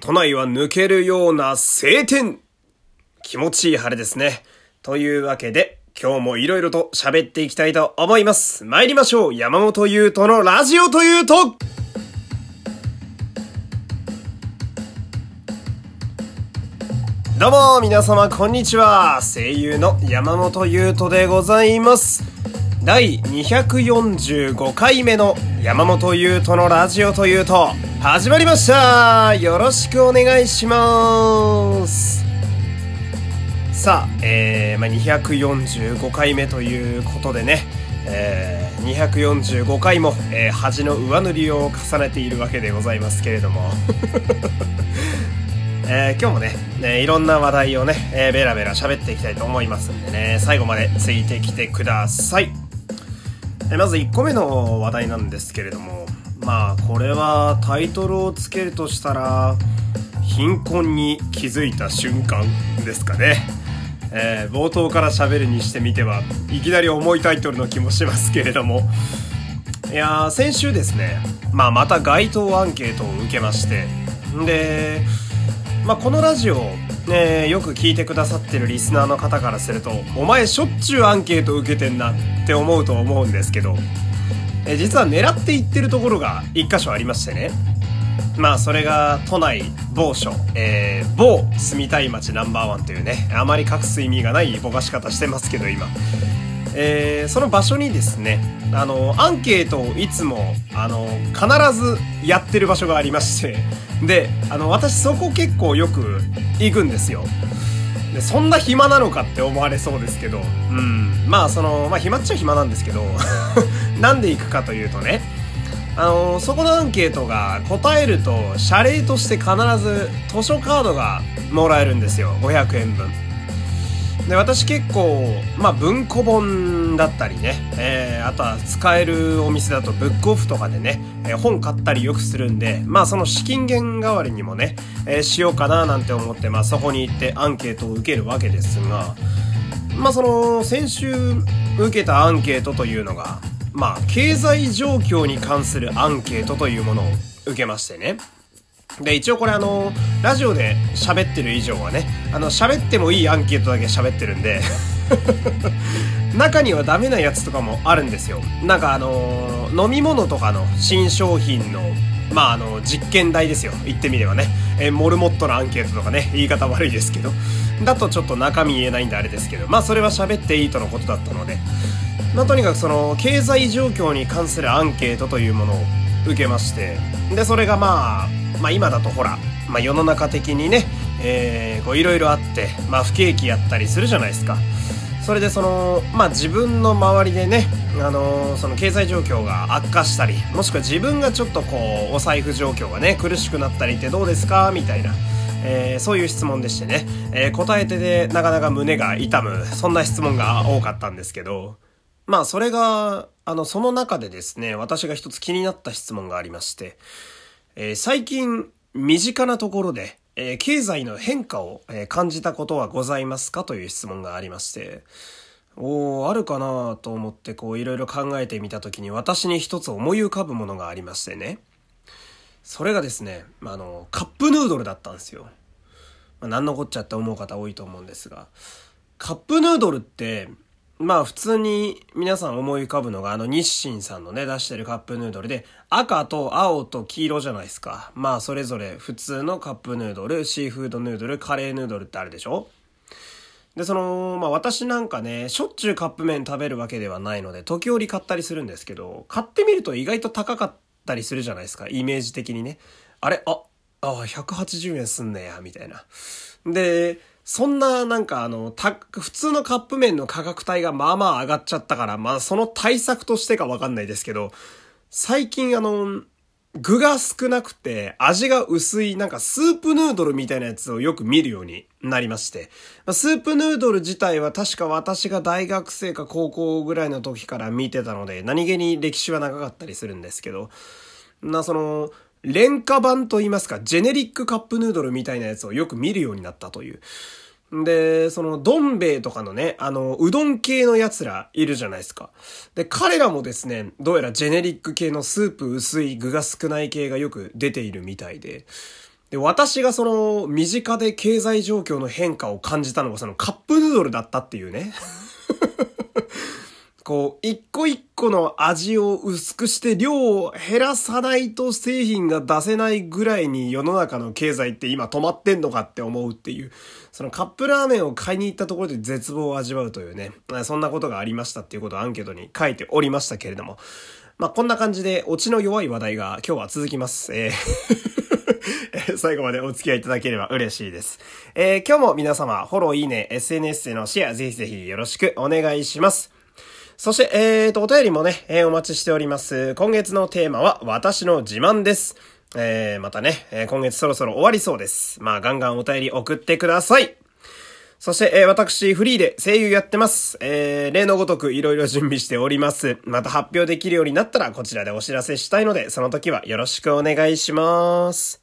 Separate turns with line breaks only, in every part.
都内は抜けるような晴天。気持ちいい晴れですね。というわけで、今日も色々と喋っていきたいと思います。参りましょう。山本優斗のラジオというと。どうも皆様こんにちは。声優の山本優斗でございます。第245回目の山本優斗のラジオというと。始まりました。よろしくお願いします。さあ、えー、まあ、245回目ということでね、えー、245回も、えー、恥の上塗りを重ねているわけでございますけれども。えー、今日もね、ね、いろんな話題をね、えー、ベラベラ喋っていきたいと思いますんでね、最後までついてきてください。えー、まず1個目の話題なんですけれども、まあ、これはタイトルをつけるとしたら、貧困に気づいた瞬間ですかね。えー、冒頭から喋るにしてみてはいきなり重いタイトルの気もしますけれども。いやー先週ですね、まあ、また街頭アンケートを受けまして。でまあ、このラジオ、ね、よく聞いてくださってるリスナーの方からするとお前しょっちゅうアンケート受けてんなって思うと思うんですけど。え実は狙っていってるところが一箇所ありましてね。まあそれが都内某所、えー、某住みたい街ナンバーワンというねあまり隠す意味がないぼかし方してますけど今。えー、その場所にですねあのアンケートをいつもあの必ずやってる場所がありまして。であの私そこ結構よく行くんですよ。でそんな暇なのかって思われそうですけど。うん。まあそのまあ暇っちゃ暇なんですけど。なんで行くかというとねあのそこのアンケートが答えると謝礼として必ず図書カードがもらえるんですよ。500円分。で私結構、まあ、文庫本だったりね、えー、あとは使えるお店だとブックオフとかでね、えー、本買ったりよくするんで、まあその資金源代わりにもね、えー、しようかななんて思って、まあそこに行ってアンケートを受けるわけですが、まあその先週受けたアンケートというのが、まあ経済状況に関するアンケートというものを受けましてね。で、一応これあの、ラジオで喋ってる以上はね、あの、喋ってもいいアンケートだけ喋ってるんで 中にはダメなやつとかもあるんですよ。なんかあの、飲み物とかの新商品の、まああの、実験台ですよ。言ってみればね。え、モルモットのアンケートとかね、言い方悪いですけど。だとちょっと中身言えないんであれですけど、まあそれは喋っていいとのことだったので。まあとにかくその、経済状況に関するアンケートというものを受けまして、で、それがまあ、まあ、今だとほら、まあ、世の中的にね、え、こういろいろあって、まあ、不景気やったりするじゃないですか。それでその、まあ、自分の周りでね、あのー、その経済状況が悪化したり、もしくは自分がちょっとこう、お財布状況がね、苦しくなったりってどうですか？みたいな。えー、そういう質問でしてね、えー、答えてでなかなか胸が痛む、そんな質問が多かったんですけど、まあそれが、あの、その中でですね、私が一つ気になった質問がありまして、えー、最近、身近なところで、えー、経済の変化を、えー、感じたことはございますか？という質問がありまして、おー、あるかなと思ってこういろいろ考えてみたときに私に一つ思い浮かぶものがありましてね。それがですね、あの、カップヌードルだったんですよ。まあ、何のこっちゃって思う方多いと思うんですが、カップヌードルって、まあ普通に皆さん思い浮かぶのがあの日清さんのね出してるカップヌードルで赤と青と黄色じゃないですか。まあそれぞれ普通のカップヌードル、シーフードヌードル、カレーヌードルってあるでしょ？で、その、まあ私なんかね、しょっちゅうカップ麺食べるわけではないので、時折買ったりするんですけど、買ってみると意外と高かったりするじゃないですか。イメージ的にね。あれ？あ、あ、180円すんねや、みたいな。で、そんななんかあの、た、普通のカップ麺の価格帯がまあまあ上がっちゃったから、まあその対策としてかわかんないですけど、最近あの、具が少なくて味が薄いなんかスープヌードルみたいなやつをよく見るようになりまして。スープヌードル自体は確か私が大学生か高校ぐらいの時から見てたので何気に歴史は長かったりするんですけど、な、その、廉価版と言いますか、ジェネリックカップヌードルみたいなやつをよく見るようになったという。で、その、どん兵衛とかのね、あの、うどん系の奴らいるじゃないですか。で、彼らもですね、どうやらジェネリック系のスープ薄い具が少ない系がよく出ているみたいで。で、私がその、身近で経済状況の変化を感じたのがそのカップヌードルだったっていうね。こう、一個一個の味を薄くして量を減らさないと製品が出せないぐらいに世の中の経済って今止まってんのかって思うっていう、そのカップラーメンを買いに行ったところで絶望を味わうというね、そんなことがありましたっていうことをアンケートに書いておりましたけれども、まあ、こんな感じで、オチの弱い話題が今日は続きます。えー 最後までお付き合いいただければ嬉しいです。えー、今日も皆様、フォロー、いいね、SNS でのシェア、ぜひぜひよろしくお願いします。そして、えーと、お便りもね、えー、お待ちしております。今月のテーマは、私の自慢です。えー、またね、えー、今月そろそろ終わりそうです。まあ、ガンガンお便り送ってください。そして、えー、私、フリーで声優やってます。えー、例のごとくいろいろ準備しております。また発表できるようになったら、こちらでお知らせしたいので、その時はよろしくお願いします。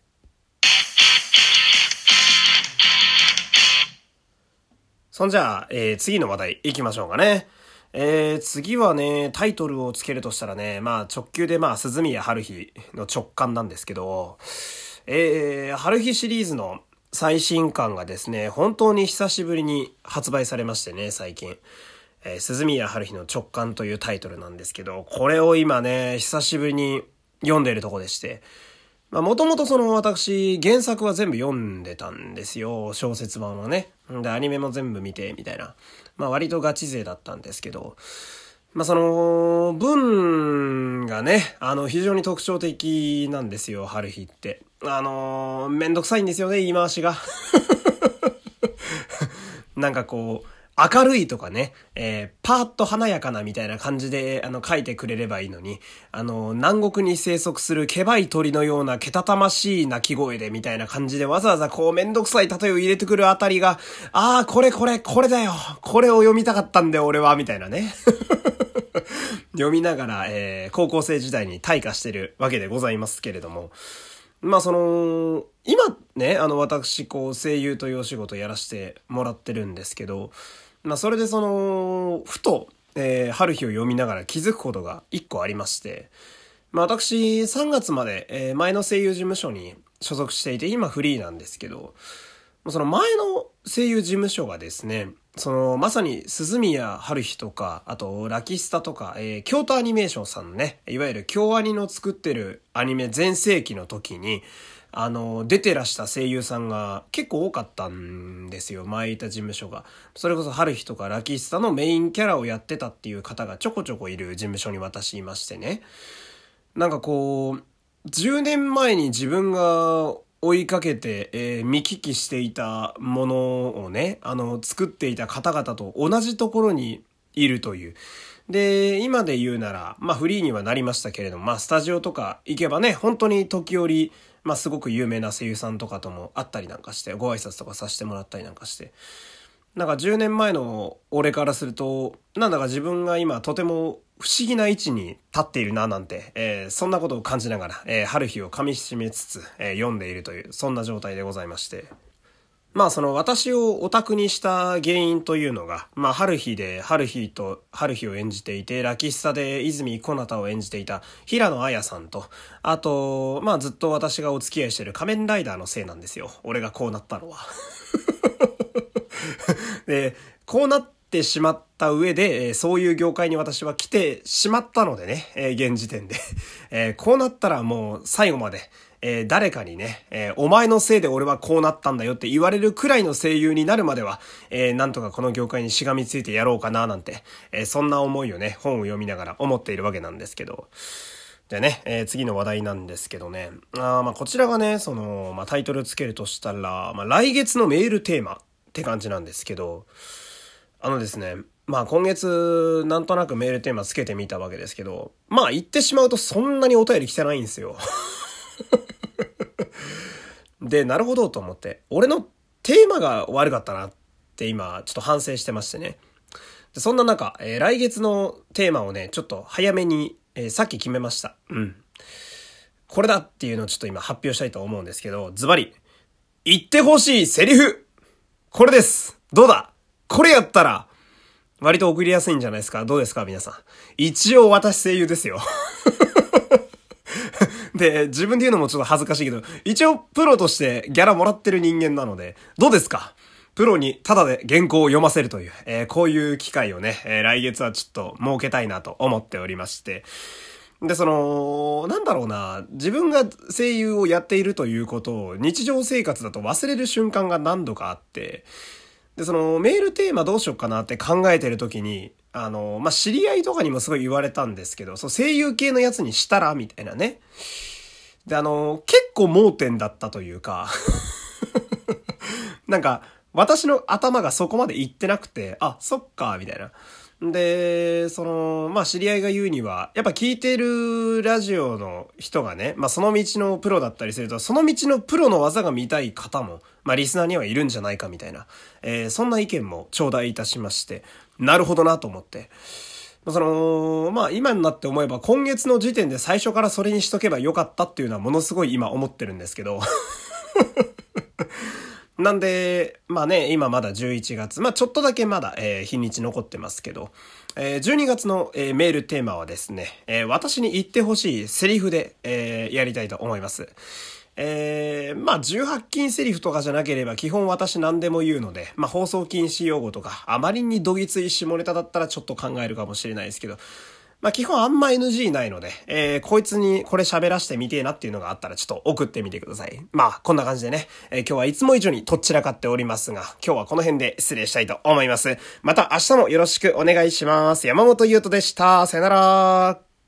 そんじゃあ、えー、次の話題行きましょうかね。えー、次はね、タイトルをつけるとしたらね、まあ直球でまあ、鈴宮春日の直感なんですけど、えー、春日シリーズの最新刊がですね、本当に久しぶりに発売されましてね、最近。えー、鈴宮春日の直感というタイトルなんですけど、これを今ね、久しぶりに読んでいるとこでして、まあもともとその私、原作は全部読んでたんですよ、小説版はね。で、アニメも全部見て、みたいな。まあ割とガチ勢だったんですけど、まあその、文がね、あの、非常に特徴的なんですよ、春日って。あのめんどくさいんですよね、言い回しが。なんかこう、明るいとかね、えー、パーッと華やかなみたいな感じで、あの、書いてくれればいいのに、あの、南国に生息するケバい鳥のようなけたたましい鳴き声でみたいな感じでわざわざこうめんどくさい例えを入れてくるあたりが、ああ、これこれ、これだよこれを読みたかったんだよ、俺は、みたいなね。読みながら、えー、高校生時代に退化してるわけでございますけれども、まあその、今ね、あの私こう声優というお仕事やらせてもらってるんですけど、まあそれでその、ふと、えー、春日を読みながら気づくことが一個ありまして、まあ私3月まで、えー、前の声優事務所に所属していて、今フリーなんですけど、その前の声優事務所がですね、その、まさに、鈴宮春日とか、あと、ラキスタとか、えー、京都アニメーションさんのね、いわゆる京アニの作ってるアニメ全盛期の時に、あの、出てらした声優さんが結構多かったんですよ。前いた事務所が。それこそ春日とかラキスタのメインキャラをやってたっていう方がちょこちょこいる事務所に私いましてね。なんかこう、10年前に自分が追いかけて、えー、見聞きしていたものをね、あの、作っていた方々と同じところにいるという。で、今で言うなら、まあフリーにはなりましたけれども、まあスタジオとか行けばね、本当に時折、まあすごく有名な声優さんとかとも会ったりなんかして、ご挨拶とかさせてもらったりなんかして、なんか10年前の俺からすると、なんだか自分が今とても不思議な位置に立っているななんて、えー、そんなことを感じながら、えー、春日を噛み締めつつ、えー、読んでいるという、そんな状態でございまして。まあその私をオタクにした原因というのが、まあ春日で春日と春日を演じていて、ラキスタで泉小ナタを演じていた平野綾さんと、あと、まあずっと私がお付き合いしている仮面ライダーのせいなんですよ。俺がこうなったのは。で、こうなってしまった上で、そういう業界に私は来てしまったのでね、現時点で。こうなったらもう最後まで、えー、誰かにね、えー、お前のせいで俺はこうなったんだよって言われるくらいの声優になるまでは、えー、なんとかこの業界にしがみついてやろうかななんて、えそんな思いをね、本を読みながら思っているわけなんですけど。じゃあね、え、次の話題なんですけどね。あまあこちらがね、その、まあタイトルつけるとしたら、まあ来月のメールテーマって感じなんですけど、あのですね、まあ今月なんとなくメールテーマつけてみたわけですけど、まあ言ってしまうとそんなにお便り来てないんですよ。で、なるほどと思って、俺のテーマが悪かったなって今ちょっと反省してましてね。でそんな中、えー、来月のテーマをね、ちょっと早めに、えー、さっき決めました。うん。これだっていうのをちょっと今発表したいと思うんですけど、ズバリ、言ってほしいセリフこれですどうだ？これやったら、割と送りやすいんじゃないですか？どうですか？皆さん。一応私声優ですよ。で、自分で言うのもちょっと恥ずかしいけど、一応プロとしてギャラもらってる人間なので、どうですか？プロにタダで原稿を読ませるという、えー、こういう機会をね、えー、来月はちょっと設けたいなと思っておりまして、で、その、なんだろうな、自分が声優をやっているということを日常生活だと忘れる瞬間が何度かあって、で、そのメールテーマどうしようかなって考えてる時に、あの、まあ、知り合いとかにもすごい言われたんですけど、そう、声優系のやつにしたらみたいなね。で、あの、結構盲点だったというか なんか、私の頭がそこまで行ってなくて、あ、そっか、みたいな。で、その、まあ、知り合いが言うには、やっぱ聞いてるラジオの人がね、まあ、その道のプロだったりすると、その道のプロの技が見たい方も、まあ、リスナーにはいるんじゃないかみたいな、えー、そんな意見も頂戴いたしまして、なるほどなと思って。その、まあ今になって思えば今月の時点で最初からそれにしとけばよかったっていうのはものすごい今思ってるんですけど なんで、まあね、今まだ11月、まあちょっとだけまだ、えー、日にち残ってますけど、えー、12月の、えー、メールテーマはですね、えー、私に言ってほしいセリフで、えー、やりたいと思います。えー、まあ、18禁セリフとかじゃなければ基本私何でも言うので、まあ、放送禁止用語とか、あまりにどぎつい下ネタだったらちょっと考えるかもしれないですけど、まあ基本あんま NG ないので、えー、こいつにこれ喋らしてみてえなっていうのがあったらちょっと送ってみてください。まあこんな感じでね、えー、今日はいつも以上にとっちらかっておりますが、今日はこの辺で失礼したいと思います。また明日もよろしくお願いします。山本優斗でした。さよなら。